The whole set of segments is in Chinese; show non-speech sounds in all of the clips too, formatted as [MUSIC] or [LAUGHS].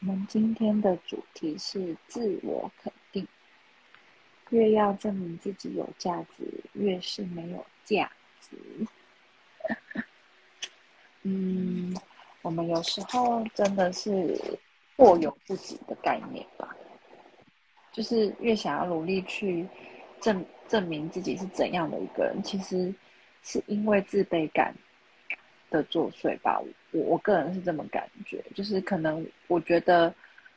我们今天的主题是自我肯定。越要证明自己有价值，越是没有价值。嗯，我们有时候真的是过犹不及的概念吧，就是越想要努力去证证明自己是怎样的一个人，其实是因为自卑感的作祟吧。我我个人是这么感觉，就是可能我觉得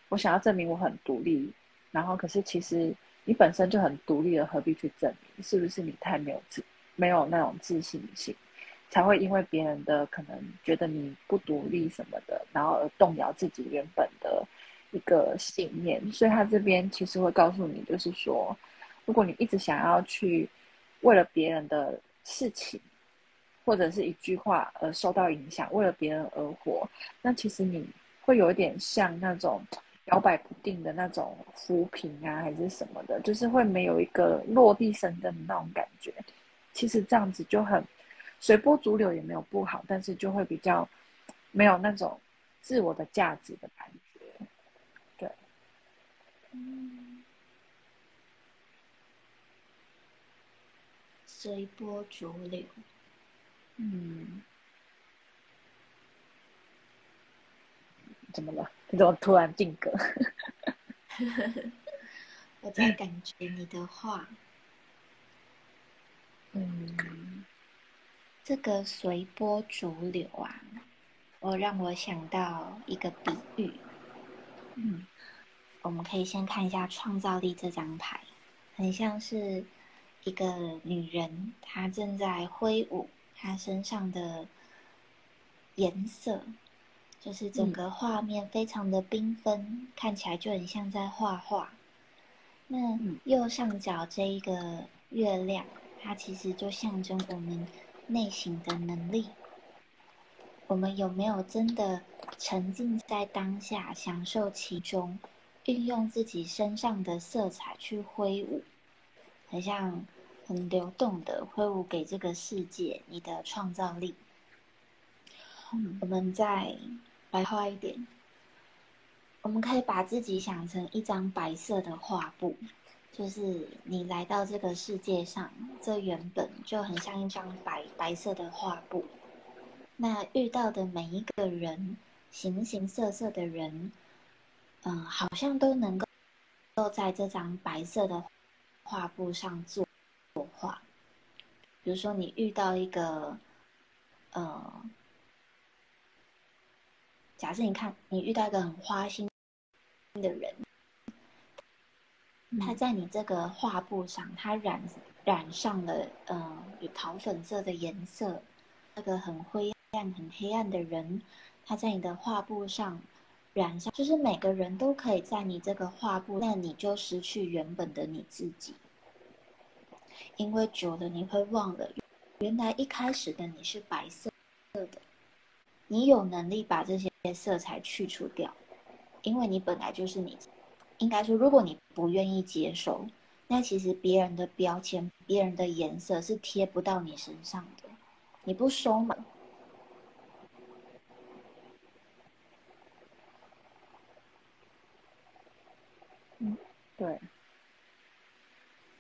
我想要证明我很独立，然后可是其实。你本身就很独立了，何必去证明？是不是你太没有自没有那种自信心，才会因为别人的可能觉得你不独立什么的，然后而动摇自己原本的一个信念？所以他这边其实会告诉你，就是说，如果你一直想要去为了别人的事情或者是一句话而受到影响，为了别人而活，那其实你会有一点像那种。摇摆不定的那种浮萍啊，还是什么的，就是会没有一个落地生根的那种感觉。其实这样子就很随波逐流，也没有不好，但是就会比较没有那种自我的价值的感觉。对，嗯，随波逐流，嗯，怎么了？你怎么突然定格？[LAUGHS] 我在感觉你的话，嗯，这个随波逐流啊，我让我想到一个比喻。嗯，我们可以先看一下创造力这张牌，很像是一个女人，她正在挥舞她身上的颜色。就是整个画面非常的缤纷，看起来就很像在画画。那右上角这一个月亮，它其实就象征我们内心的能力。我们有没有真的沉浸在当下，享受其中，运用自己身上的色彩去挥舞，很像很流动的挥舞给这个世界你的创造力。我们再。白话一点，我们可以把自己想成一张白色的画布，就是你来到这个世界上，这原本就很像一张白白色的画布。那遇到的每一个人，形形色色的人，嗯，好像都能够都在这张白色的画布上作作画。比如说，你遇到一个，呃。假设你看，你遇到一个很花心的人，他在你这个画布上，他染染上了呃桃粉色的颜色。那个很灰暗、很黑暗的人，他在你的画布上染上，就是每个人都可以在你这个画布，那你就失去原本的你自己，因为久了你会忘了，原来一开始的你是白色的。你有能力把这些色彩去除掉，因为你本来就是你。应该说，如果你不愿意接受，那其实别人的标签、别人的颜色是贴不到你身上的。你不收嘛？嗯，对。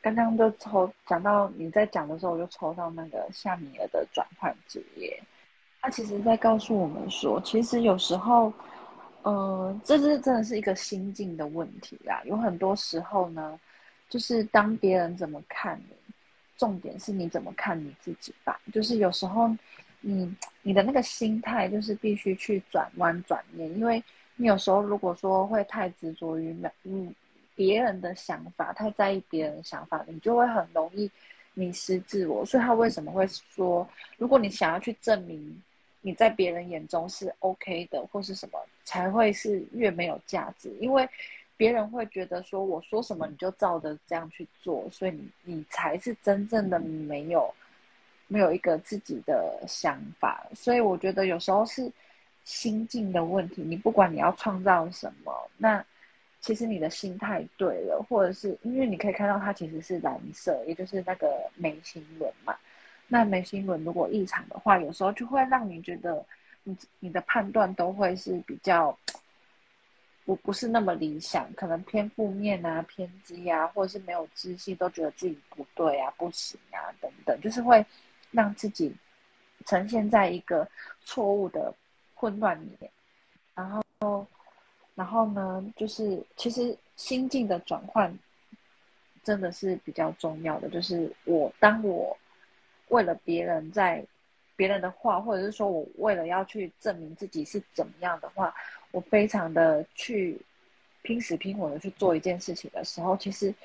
刚刚就抽讲到你在讲的时候，我就抽到那个夏米尔的转换职业。他其实在告诉我们说，其实有时候，呃，这是真的是一个心境的问题啦。有很多时候呢，就是当别人怎么看你，重点是你怎么看你自己吧。就是有时候，你你的那个心态就是必须去转弯转念，因为你有时候如果说会太执着于嗯别人的想法，太在意别人的想法，你就会很容易迷失自我。所以他为什么会说，如果你想要去证明？你在别人眼中是 OK 的，或是什么才会是越没有价值？因为别人会觉得说，我说什么你就照着这样去做，所以你你才是真正的没有没有一个自己的想法。所以我觉得有时候是心境的问题。你不管你要创造什么，那其实你的心态对了，或者是因为你可以看到它其实是蓝色，也就是那个眉心轮嘛。那眉心轮如果异常的话，有时候就会让你觉得，你你的判断都会是比较不不是那么理想，可能偏负面啊、偏激啊，或者是没有自信，都觉得自己不对啊、不行啊等等，就是会让自己呈现在一个错误的混乱里面。然后，然后呢，就是其实心境的转换真的是比较重要的。就是我当我为了别人在。别人的话，或者是说我为了要去证明自己是怎么样的话，我非常的去拼死拼活的去做一件事情的时候，其实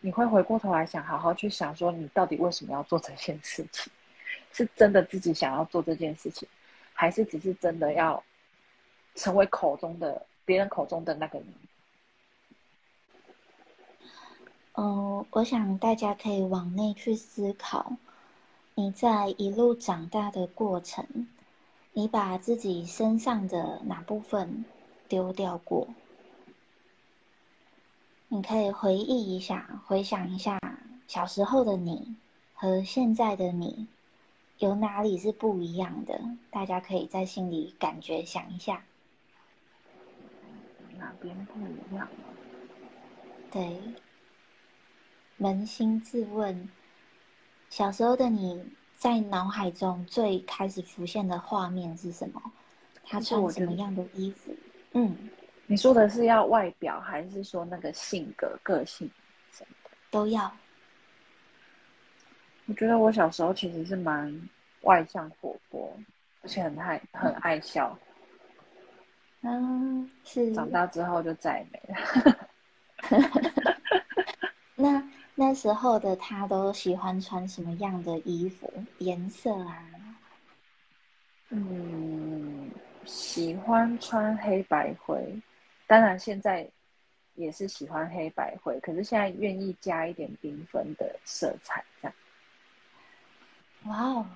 你会回过头来想，好好去想说，你到底为什么要做这件事情？是真的自己想要做这件事情，还是只是真的要成为口中的别人口中的那个你？嗯，我想大家可以往内去思考。你在一路长大的过程，你把自己身上的哪部分丢掉过？你可以回忆一下，回想一下小时候的你和现在的你有哪里是不一样的？大家可以在心里感觉想一下，哪边不一样？对，扪心自问。小时候的你在脑海中最开始浮现的画面是什么？他穿什么样的衣服？嗯，你说的是要外表，还是说那个性格、个性什么的都要？我觉得我小时候其实是蛮外向、活泼，而且很爱很爱笑。嗯，是。长大之后就再也没了。[LAUGHS] 那。那时候的他都喜欢穿什么样的衣服？颜色啊？嗯，喜欢穿黑白灰。当然现在也是喜欢黑白灰，可是现在愿意加一点缤纷的色彩，这样。哇哦，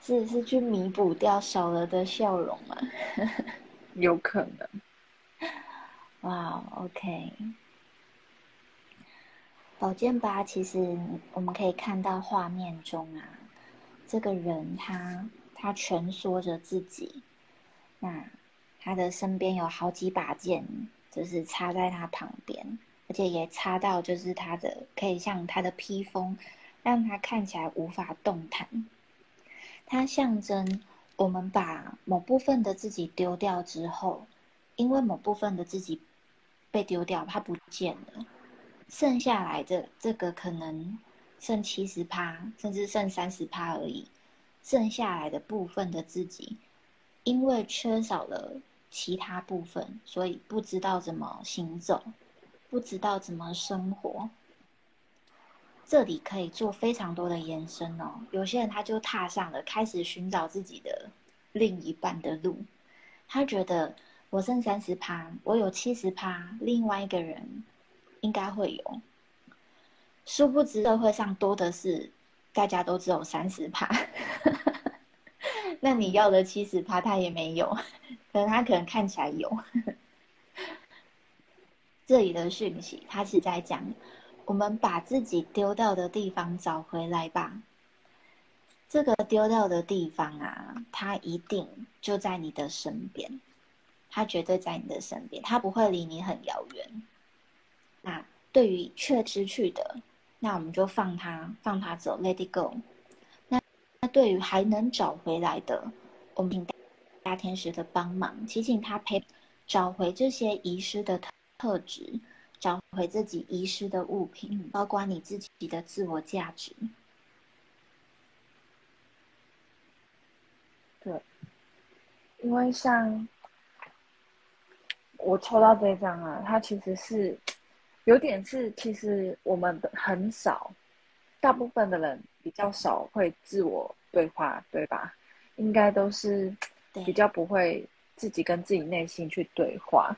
是是去弥补掉少了的笑容吗？有可能。哇，OK。宝剑八，其实我们可以看到画面中啊，这个人他他蜷缩着自己，那他的身边有好几把剑，就是插在他旁边，而且也插到就是他的可以像他的披风，让他看起来无法动弹。它象征我们把某部分的自己丢掉之后，因为某部分的自己被丢掉，它不见了。剩下来的这个可能剩七十趴，甚至剩三十趴而已。剩下来的部分的自己，因为缺少了其他部分，所以不知道怎么行走，不知道怎么生活。这里可以做非常多的延伸哦。有些人他就踏上了开始寻找自己的另一半的路。他觉得我剩三十趴，我有七十趴，另外一个人。应该会有，殊不知社会上多的是，大家都只有三十趴，[LAUGHS] 那你要的七十趴他也没有，可能他可能看起来有。[LAUGHS] 这里的讯息，他是在讲，我们把自己丢掉的地方找回来吧。这个丢掉的地方啊，它一定就在你的身边，它绝对在你的身边，它不会离你很遥远。那对于却失去的，那我们就放他放他走，Let it go。那那对于还能找回来的，我们请大天使的帮忙，祈请他陪找回这些遗失的特特质，找回自己遗失的物品，包括你自己的自我价值。对，因为像我抽到这张啊，它其实是。有点是，其实我们很少，大部分的人比较少会自我对话，对吧？应该都是比较不会自己跟自己内心去对话。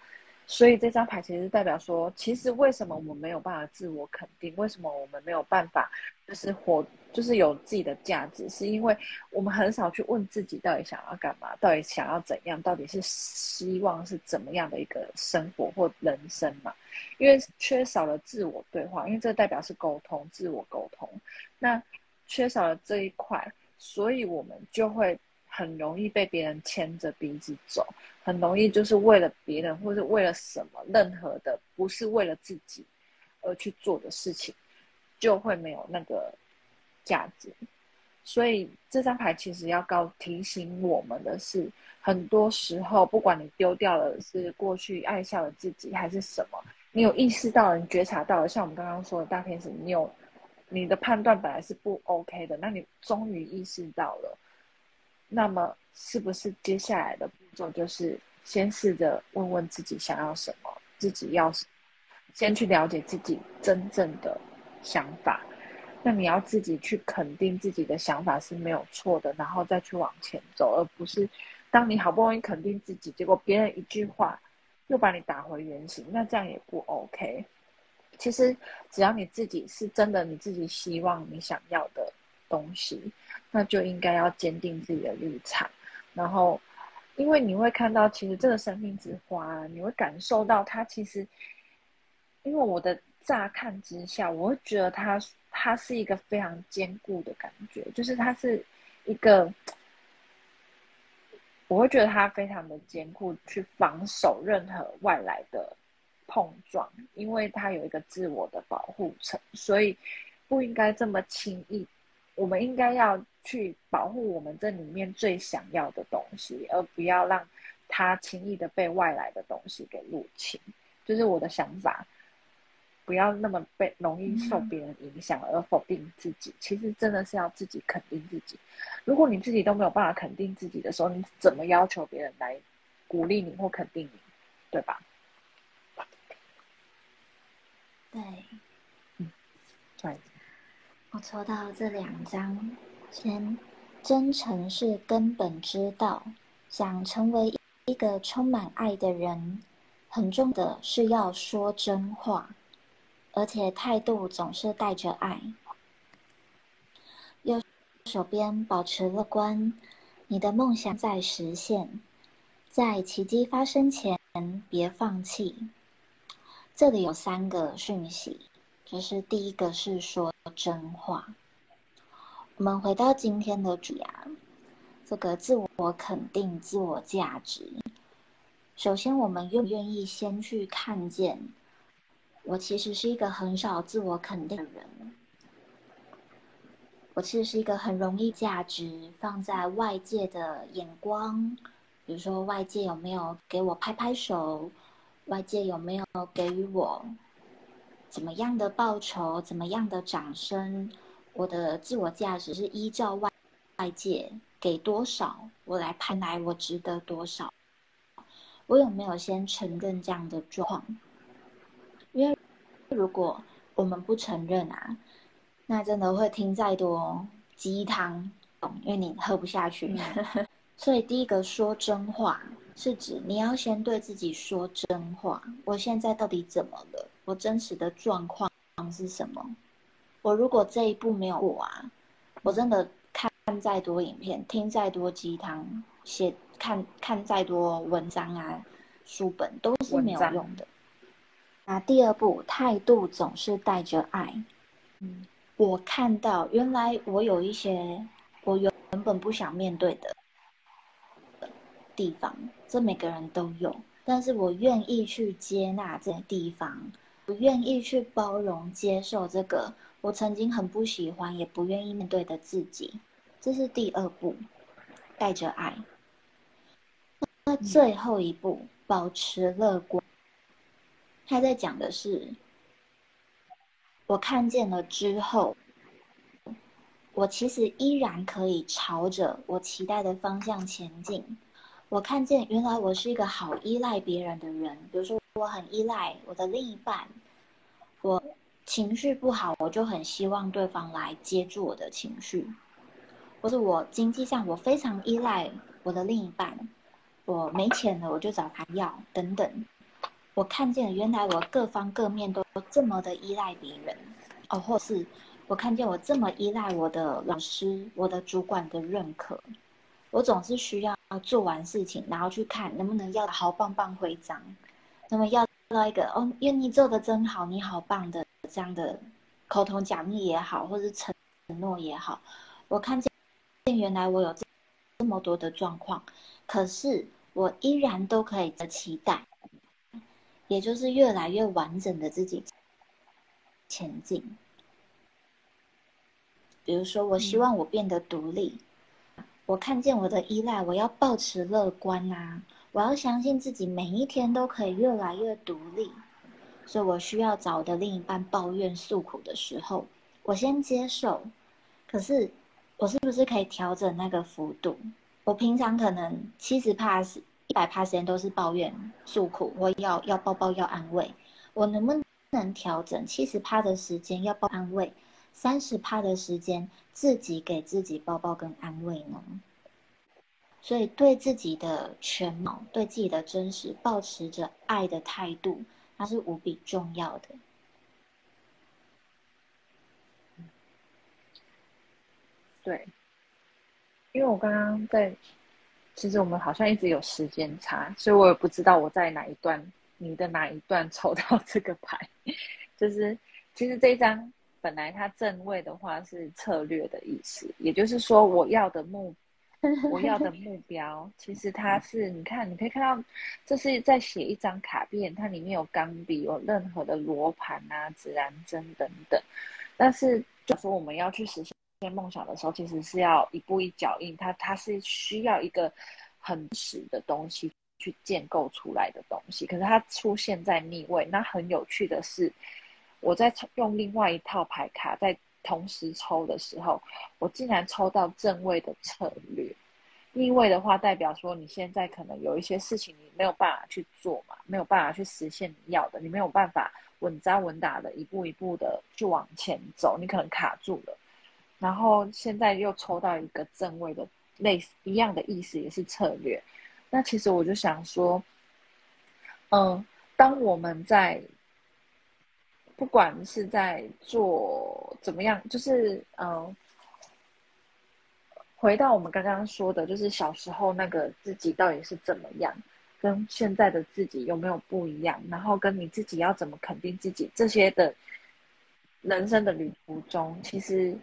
所以这张牌其实代表说，其实为什么我们没有办法自我肯定？为什么我们没有办法就是活，就是有自己的价值？是因为我们很少去问自己到底想要干嘛，到底想要怎样，到底是希望是怎么样的一个生活或人生嘛？因为缺少了自我对话，因为这代表是沟通，自我沟通。那缺少了这一块，所以我们就会很容易被别人牵着鼻子走，很容易就是为了别人或者为了什么，任何的不是为了自己而去做的事情，就会没有那个价值。所以这张牌其实要告提醒我们的是，很多时候不管你丢掉了是过去爱笑的自己还是什么，你有意识到了，你觉察到了，像我们刚刚说的大天使，你有。你的判断本来是不 OK 的，那你终于意识到了，那么是不是接下来的步骤就是先试着问问自己想要什么，自己要先去了解自己真正的想法，那你要自己去肯定自己的想法是没有错的，然后再去往前走，而不是当你好不容易肯定自己，结果别人一句话又把你打回原形，那这样也不 OK。其实，只要你自己是真的，你自己希望你想要的东西，那就应该要坚定自己的立场。然后，因为你会看到，其实这个生命之花，你会感受到它其实，因为我的乍看之下，我会觉得它它是一个非常坚固的感觉，就是它是一个，我会觉得它非常的坚固，去防守任何外来的。碰撞，因为它有一个自我的保护层，所以不应该这么轻易。我们应该要去保护我们这里面最想要的东西，而不要让它轻易的被外来的东西给入侵。就是我的想法，不要那么被容易受别人影响而否定自己。其实真的是要自己肯定自己。如果你自己都没有办法肯定自己的时候，你怎么要求别人来鼓励你或肯定你，对吧？对，嗯，对，我抽到这两张，先真诚是根本之道。想成为一个充满爱的人，很重的是要说真话，而且态度总是带着爱。右手边保持乐观，你的梦想在实现，在奇迹发生前别放弃。这里有三个讯息，就是第一个是说真话。我们回到今天的主啊，这个自我肯定、自我价值。首先，我们愿不愿意先去看见，我其实是一个很少自我肯定的人。我其实是一个很容易价值放在外界的眼光，比如说外界有没有给我拍拍手。外界有没有给予我怎么样的报酬、怎么样的掌声？我的自我价值是依照外外界给多少，我来判来我值得多少。我有没有先承认这样的状况？因为如果我们不承认啊，那真的会听再多鸡汤，因为你喝不下去。[LAUGHS] 所以第一个说真话。是指你要先对自己说真话。我现在到底怎么了？我真实的状况是什么？我如果这一步没有过啊，我真的看再多影片，听再多鸡汤，写看看再多文章啊，书本都是没有用的。那第二步，态度总是带着爱。嗯，我看到原来我有一些我原本不想面对的。地方，这每个人都有，但是我愿意去接纳这些地方，我愿意去包容、接受这个我曾经很不喜欢、也不愿意面对的自己，这是第二步，带着爱。那最后一步，保持乐观。他在讲的是，我看见了之后，我其实依然可以朝着我期待的方向前进。我看见，原来我是一个好依赖别人的人。比如说，我很依赖我的另一半，我情绪不好，我就很希望对方来接住我的情绪；或者我经济上，我非常依赖我的另一半，我没钱了，我就找他要等等。我看见，原来我各方各面都这么的依赖别人哦，或是我看见我这么依赖我的老师、我的主管的认可。我总是需要做完事情，然后去看能不能要好棒棒徽章，那么要到一个哦，因为你做的真好，你好棒的这样的口头奖励也好，或者承诺也好，我看见原来我有这么么多的状况，可是我依然都可以的期待，也就是越来越完整的自己前进。比如说，我希望我变得独立，我看见我的依赖，我要保持乐观啊！我要相信自己每一天都可以越来越独立，所以我需要找的另一半抱怨诉苦的时候，我先接受。可是，我是不是可以调整那个幅度？我平常可能七十帕是一百帕时间都是抱怨诉苦，我要要抱抱要安慰。我能不能调整七十帕的时间要抱安慰，三十帕的时间自己给自己抱抱跟安慰呢？所以，对自己的全貌、对自己的真实，保持着爱的态度，那是无比重要的。对，因为我刚刚在，其实我们好像一直有时间差，所以我也不知道我在哪一段，你的哪一段 [LAUGHS] 抽到这个牌。就是其实这一张本来它正位的话是策略的意思，也就是说我要的目。我要的目标，其实它是，你看，你可以看到，这是在写一张卡片，它里面有钢笔，有任何的罗盘啊、指南针等等。但是，就说我们要去实现梦想的时候，其实是要一步一脚印，它它是需要一个很实的东西去建构出来的东西。可是它出现在逆位，那很有趣的是，我在用另外一套牌卡在。同时抽的时候，我竟然抽到正位的策略。逆位的话，代表说你现在可能有一些事情你没有办法去做嘛，没有办法去实现你要的，你没有办法稳扎稳打的一步一步的去往前走，你可能卡住了。然后现在又抽到一个正位的类似一样的意思，也是策略。那其实我就想说，嗯，当我们在。不管是在做怎么样，就是嗯，回到我们刚刚说的，就是小时候那个自己到底是怎么样，跟现在的自己有没有不一样，然后跟你自己要怎么肯定自己，这些的人生的旅途中，其实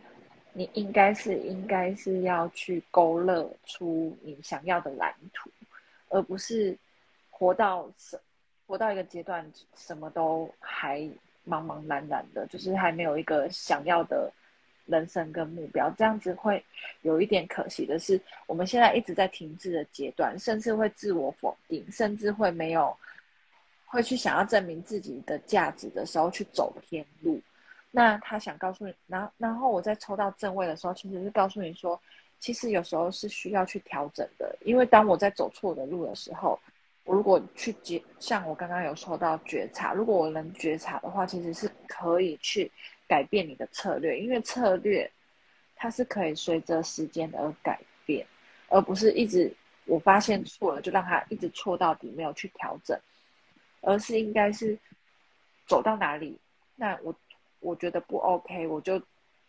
你应该是应该是要去勾勒出你想要的蓝图，而不是活到什活到一个阶段，什么都还。茫茫然然的，就是还没有一个想要的人生跟目标，这样子会有一点可惜的是，我们现在一直在停滞的阶段，甚至会自我否定，甚至会没有会去想要证明自己的价值的时候去走偏路。那他想告诉你，然然后我在抽到正位的时候，其实是告诉你说，其实有时候是需要去调整的，因为当我在走错的路的时候。我如果去觉，像我刚刚有说到觉察，如果我能觉察的话，其实是可以去改变你的策略，因为策略它是可以随着时间而改变，而不是一直我发现错了就让它一直错到底，没有去调整，而是应该是走到哪里，那我我觉得不 OK，我就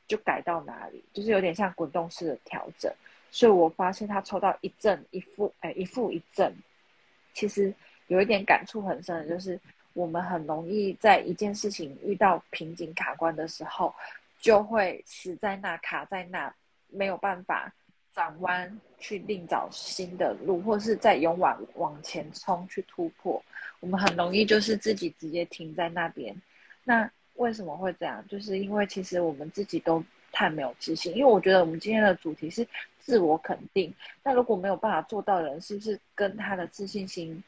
就改到哪里，就是有点像滚动式的调整。所以我发现他抽到一正一负，哎，一负一正。其实有一点感触很深的，就是我们很容易在一件事情遇到瓶颈卡关的时候，就会死在那卡在那，没有办法转弯去另找新的路，或是再勇往往前冲去突破。我们很容易就是自己直接停在那边。那为什么会这样？就是因为其实我们自己都太没有自信。因为我觉得我们今天的主题是。自我肯定，那如果没有办法做到的人，是不是跟他的自信心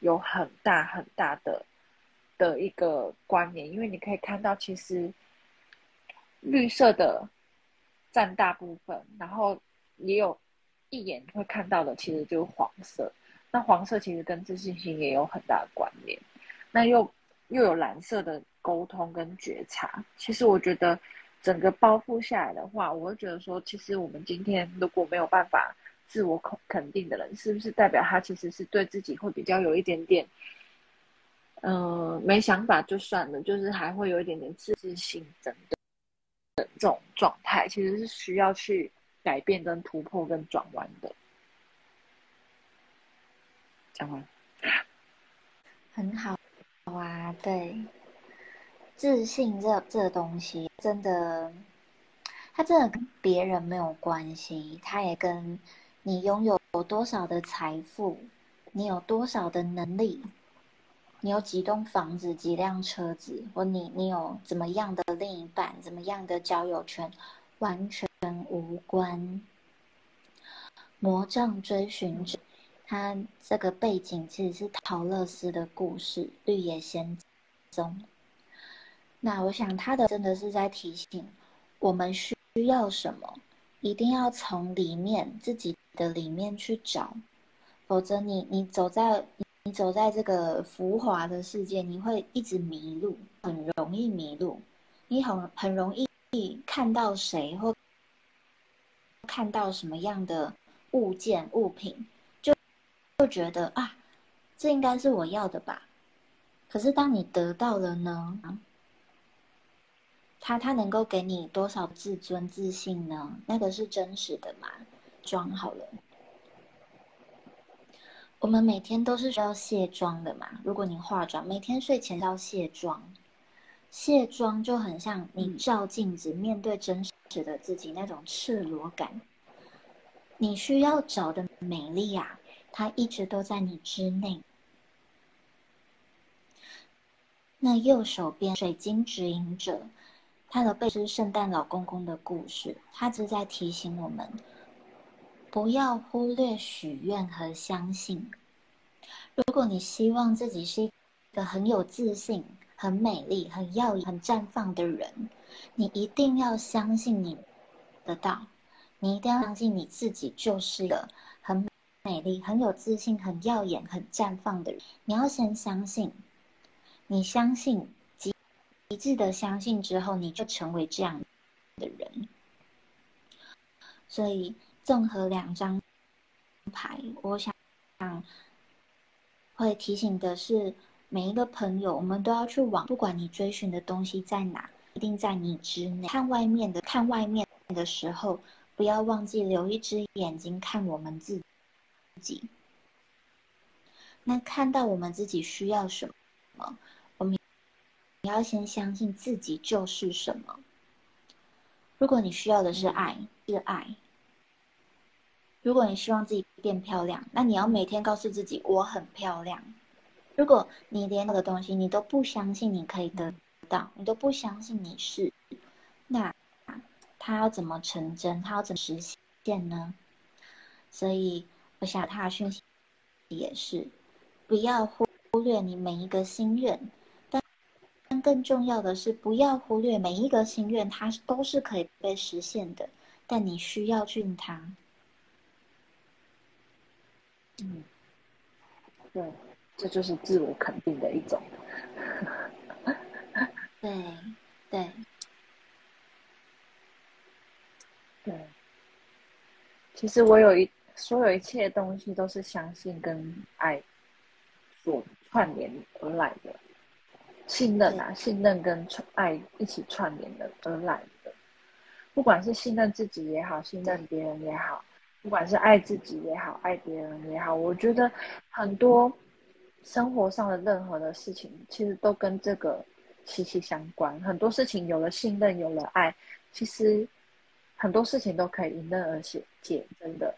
有很大很大的的一个关联？因为你可以看到，其实绿色的占大部分，然后也有一眼会看到的，其实就是黄色。那黄色其实跟自信心也有很大的关联。那又又有蓝色的沟通跟觉察。其实我觉得。整个包覆下来的话，我会觉得说，其实我们今天如果没有办法自我肯肯定的人，是不是代表他其实是对自己会比较有一点点，嗯，没想法就算了，就是还会有一点点自信心等等的这种状态，其实是需要去改变、跟突破、跟转弯的。讲完，很好，好啊，对。自信这这东西，真的，它真的跟别人没有关系，它也跟你拥有有多少的财富，你有多少的能力，你有几栋房子、几辆车子，或你你有怎么样的另一半、怎么样的交友圈，完全无关。魔杖追寻者，他这个背景其实是陶乐斯的故事《绿野仙踪》。那我想他的真的是在提醒我们需要什么，一定要从里面自己的里面去找，否则你你走在你走在这个浮华的世界，你会一直迷路，很容易迷路，你很很容易看到谁或看到什么样的物件物品，就就觉得啊，这应该是我要的吧。可是当你得到了呢？他他能够给你多少自尊自信呢？那个是真实的吗？装好了。我们每天都是需要卸妆的嘛。如果你化妆，每天睡前要卸妆，卸妆就很像你照镜子面对真实的自己那种赤裸感。你需要找的美丽啊，它一直都在你之内。那右手边水晶指引者。他的背是圣诞老公公的故事，他只在提醒我们，不要忽略许愿和相信。如果你希望自己是一个很有自信、很美丽、很耀眼、很绽放的人，你一定要相信你得到，你一定要相信你自己就是一个很美丽、很有自信、很耀眼、很绽放的人。你要先相信，你相信。一致的相信之后，你就成为这样的人。所以，综合两张牌，我想会提醒的是，每一个朋友，我们都要去往，不管你追寻的东西在哪，一定在你之内。看外面的，看外面的时候，不要忘记留一只眼睛看我们自己。那看到我们自己需要什么？你要先相信自己就是什么。如果你需要的是爱，是爱。如果你希望自己变漂亮，那你要每天告诉自己我很漂亮。如果你连那个东西你都不相信你可以得到，你都不相信你是，那他要怎么成真？他要怎么实现呢？所以我想他的讯息也是，不要忽略你每一个心愿。更重要的是，不要忽略每一个心愿，它都是可以被实现的，但你需要去用它。嗯，对，这就是自我肯定的一种。对，对，对。其实我有一所有一切东西都是相信跟爱所串联而来的。信任啊，信任跟爱一起串联的而来的，不管是信任自己也好，信任别人也好，不管是爱自己也好，爱别人也好，我觉得很多生活上的任何的事情，其实都跟这个息息相关。很多事情有了信任，有了爱，其实很多事情都可以迎刃而解，真的，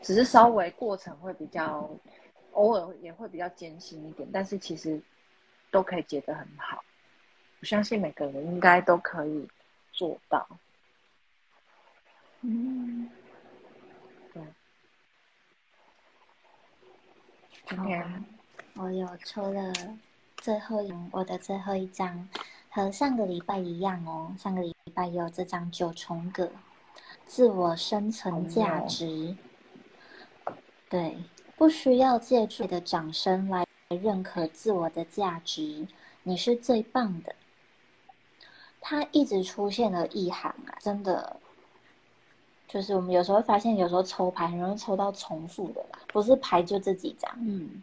只是稍微过程会比较，偶尔也会比较艰辛一点，但是其实。都可以解得很好，我相信每个人应该都可以做到。嗯，对。今天我有抽了最后一我的最后一张，和上个礼拜一样哦。上个礼拜有这张九重葛，自我生存价值。对，不需要借助的掌声来。认可自我的价值，你是最棒的。它一直出现了一行啊，真的，就是我们有时候发现，有时候抽牌很容易抽到重复的啦，不是牌就这几张，嗯，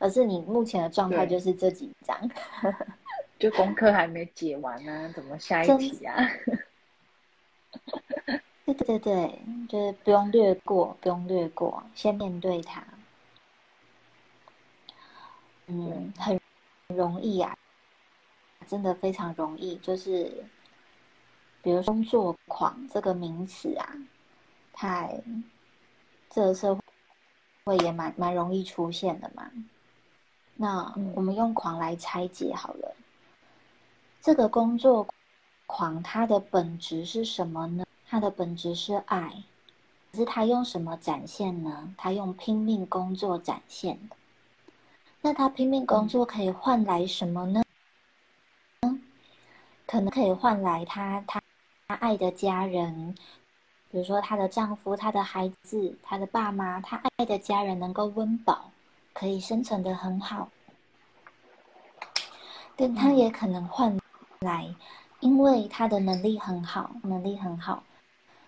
而是你目前的状态就是这几张，就功课还没解完呢，怎么下一题啊？[LAUGHS] 对对对对，就是不用略过，不用略过，先面对它。嗯，很容易啊，真的非常容易。就是，比如工作狂这个名词啊，太这个社会也蛮蛮容易出现的嘛。那我们用狂来拆解好了。这个工作狂，它的本质是什么呢？它的本质是爱，可是他用什么展现呢？他用拼命工作展现的。那他拼命工作可以换来什么呢？可能可以换来他他他爱的家人，比如说她的丈夫、她的孩子、她的爸妈，她爱的家人能够温饱，可以生存的很好。但他也可能换。来，因为他的能力很好，能力很好，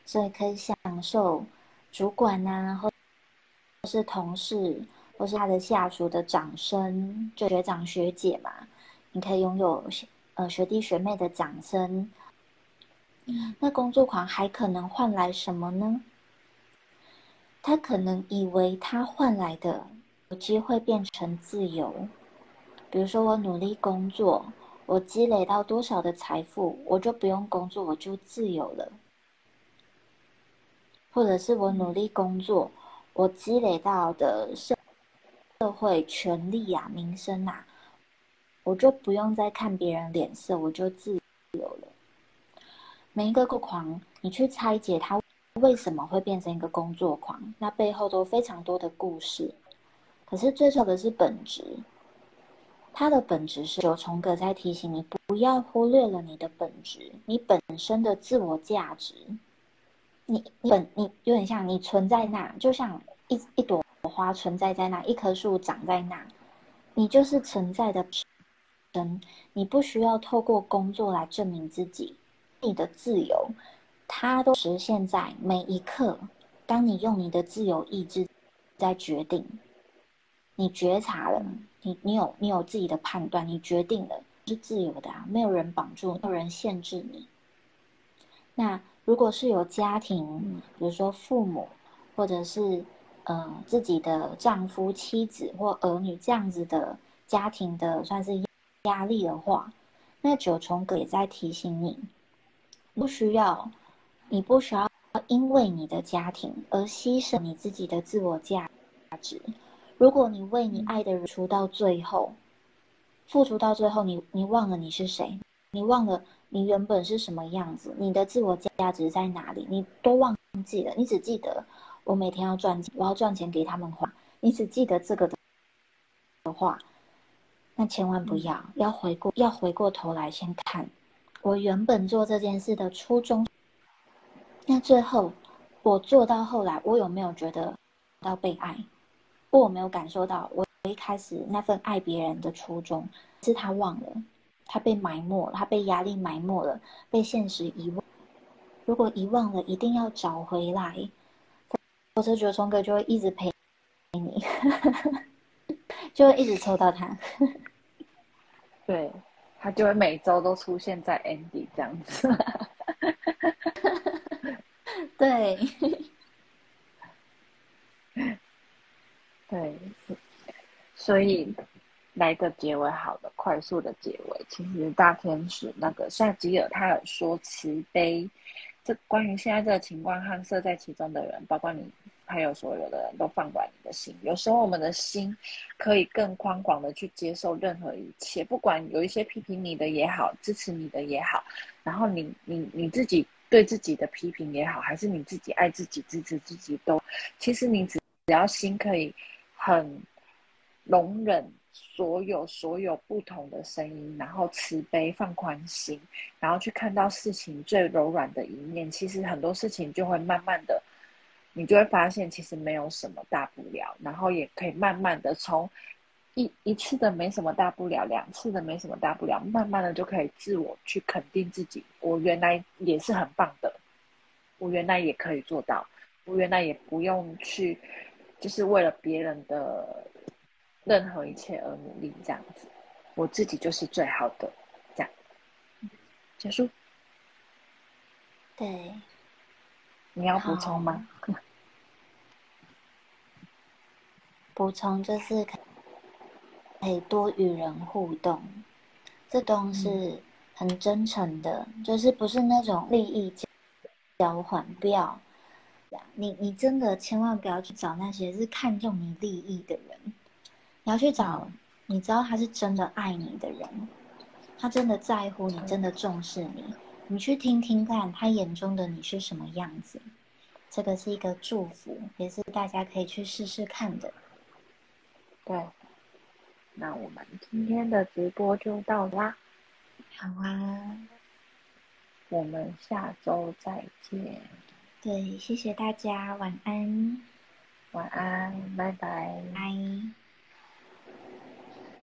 所以可以享受主管呐，或是同事，或是他的下属的掌声，就学长学姐嘛，你可以拥有呃学弟学妹的掌声。那工作狂还可能换来什么呢？他可能以为他换来的有机会变成自由，比如说我努力工作。我积累到多少的财富，我就不用工作，我就自由了。或者是我努力工作，我积累到的社社会权利啊、名声啊，我就不用再看别人脸色，我就自由了。每一个狂，你去拆解他为什么会变成一个工作狂，那背后都非常多的故事。可是最重要的是本质。它的本质是九重格在提醒你，不要忽略了你的本质，你本身的自我价值。你你本你有点像你存在那，就像一一朵花存在在那，一棵树长在那，你就是存在的神。你不需要透过工作来证明自己，你的自由，它都实现在每一刻。当你用你的自由意志在决定，你觉察了。你你有你有自己的判断，你决定了是自由的啊，没有人绑住，没有人限制你。那如果是有家庭，比如说父母，或者是呃自己的丈夫、妻子或儿女这样子的家庭的算是压力的话，那九重葛也在提醒你，不需要，你不需要因为你的家庭而牺牲你自己的自我价值。如果你为你爱的人出到最后，付出到最后，你你忘了你是谁，你忘了你原本是什么样子，你的自我价值在哪里，你都忘记了。你只记得我每天要赚钱，我要赚钱给他们花。你只记得这个的话，那千万不要要回过要回过头来先看我原本做这件事的初衷。那最后我做到后来，我有没有觉得到被爱？我没有感受到，我一开始那份爱别人的初衷，是他忘了，他被埋没，他被压力埋没了，被现实遗忘。如果遗忘了，一定要找回来，否则觉得聪哥就会一直陪你，[LAUGHS] 就会一直抽到他。[LAUGHS] 对，他就会每周都出现在 Andy 这样子。[LAUGHS] 对。对，所以来个结尾好的，快速的结尾。其实大天使那个夏吉尔他有说慈悲，这关于现在这个情况和设在其中的人，包括你，还有所有的人都放管你的心。有时候我们的心可以更宽广的去接受任何一切，不管有一些批评你的也好，支持你的也好，然后你你你自己对自己的批评也好，还是你自己爱自己支持自己，都其实你只只要心可以。很容忍所有所有不同的声音，然后慈悲放宽心，然后去看到事情最柔软的一面。其实很多事情就会慢慢的，你就会发现其实没有什么大不了。然后也可以慢慢的从一一次的没什么大不了，两次的没什么大不了，慢慢的就可以自我去肯定自己。我原来也是很棒的，我原来也可以做到，我原来也不用去。就是为了别人的任何一切而努力，这样子，我自己就是最好的，这样结束。对，你要补充吗？[LAUGHS] 补充就是可以多与人互动，这都是很真诚的，就是不是那种利益交换，不要。你你真的千万不要去找那些是看重你利益的人，你要去找你知道他是真的爱你的人，他真的在乎你，真的重视你。你去听听看，他眼中的你是什么样子？这个是一个祝福，也是大家可以去试试看的。对，那我们今天的直播就到啦。好啊，我们下周再见。对，谢谢大家，晚安。晚安，拜拜。拜。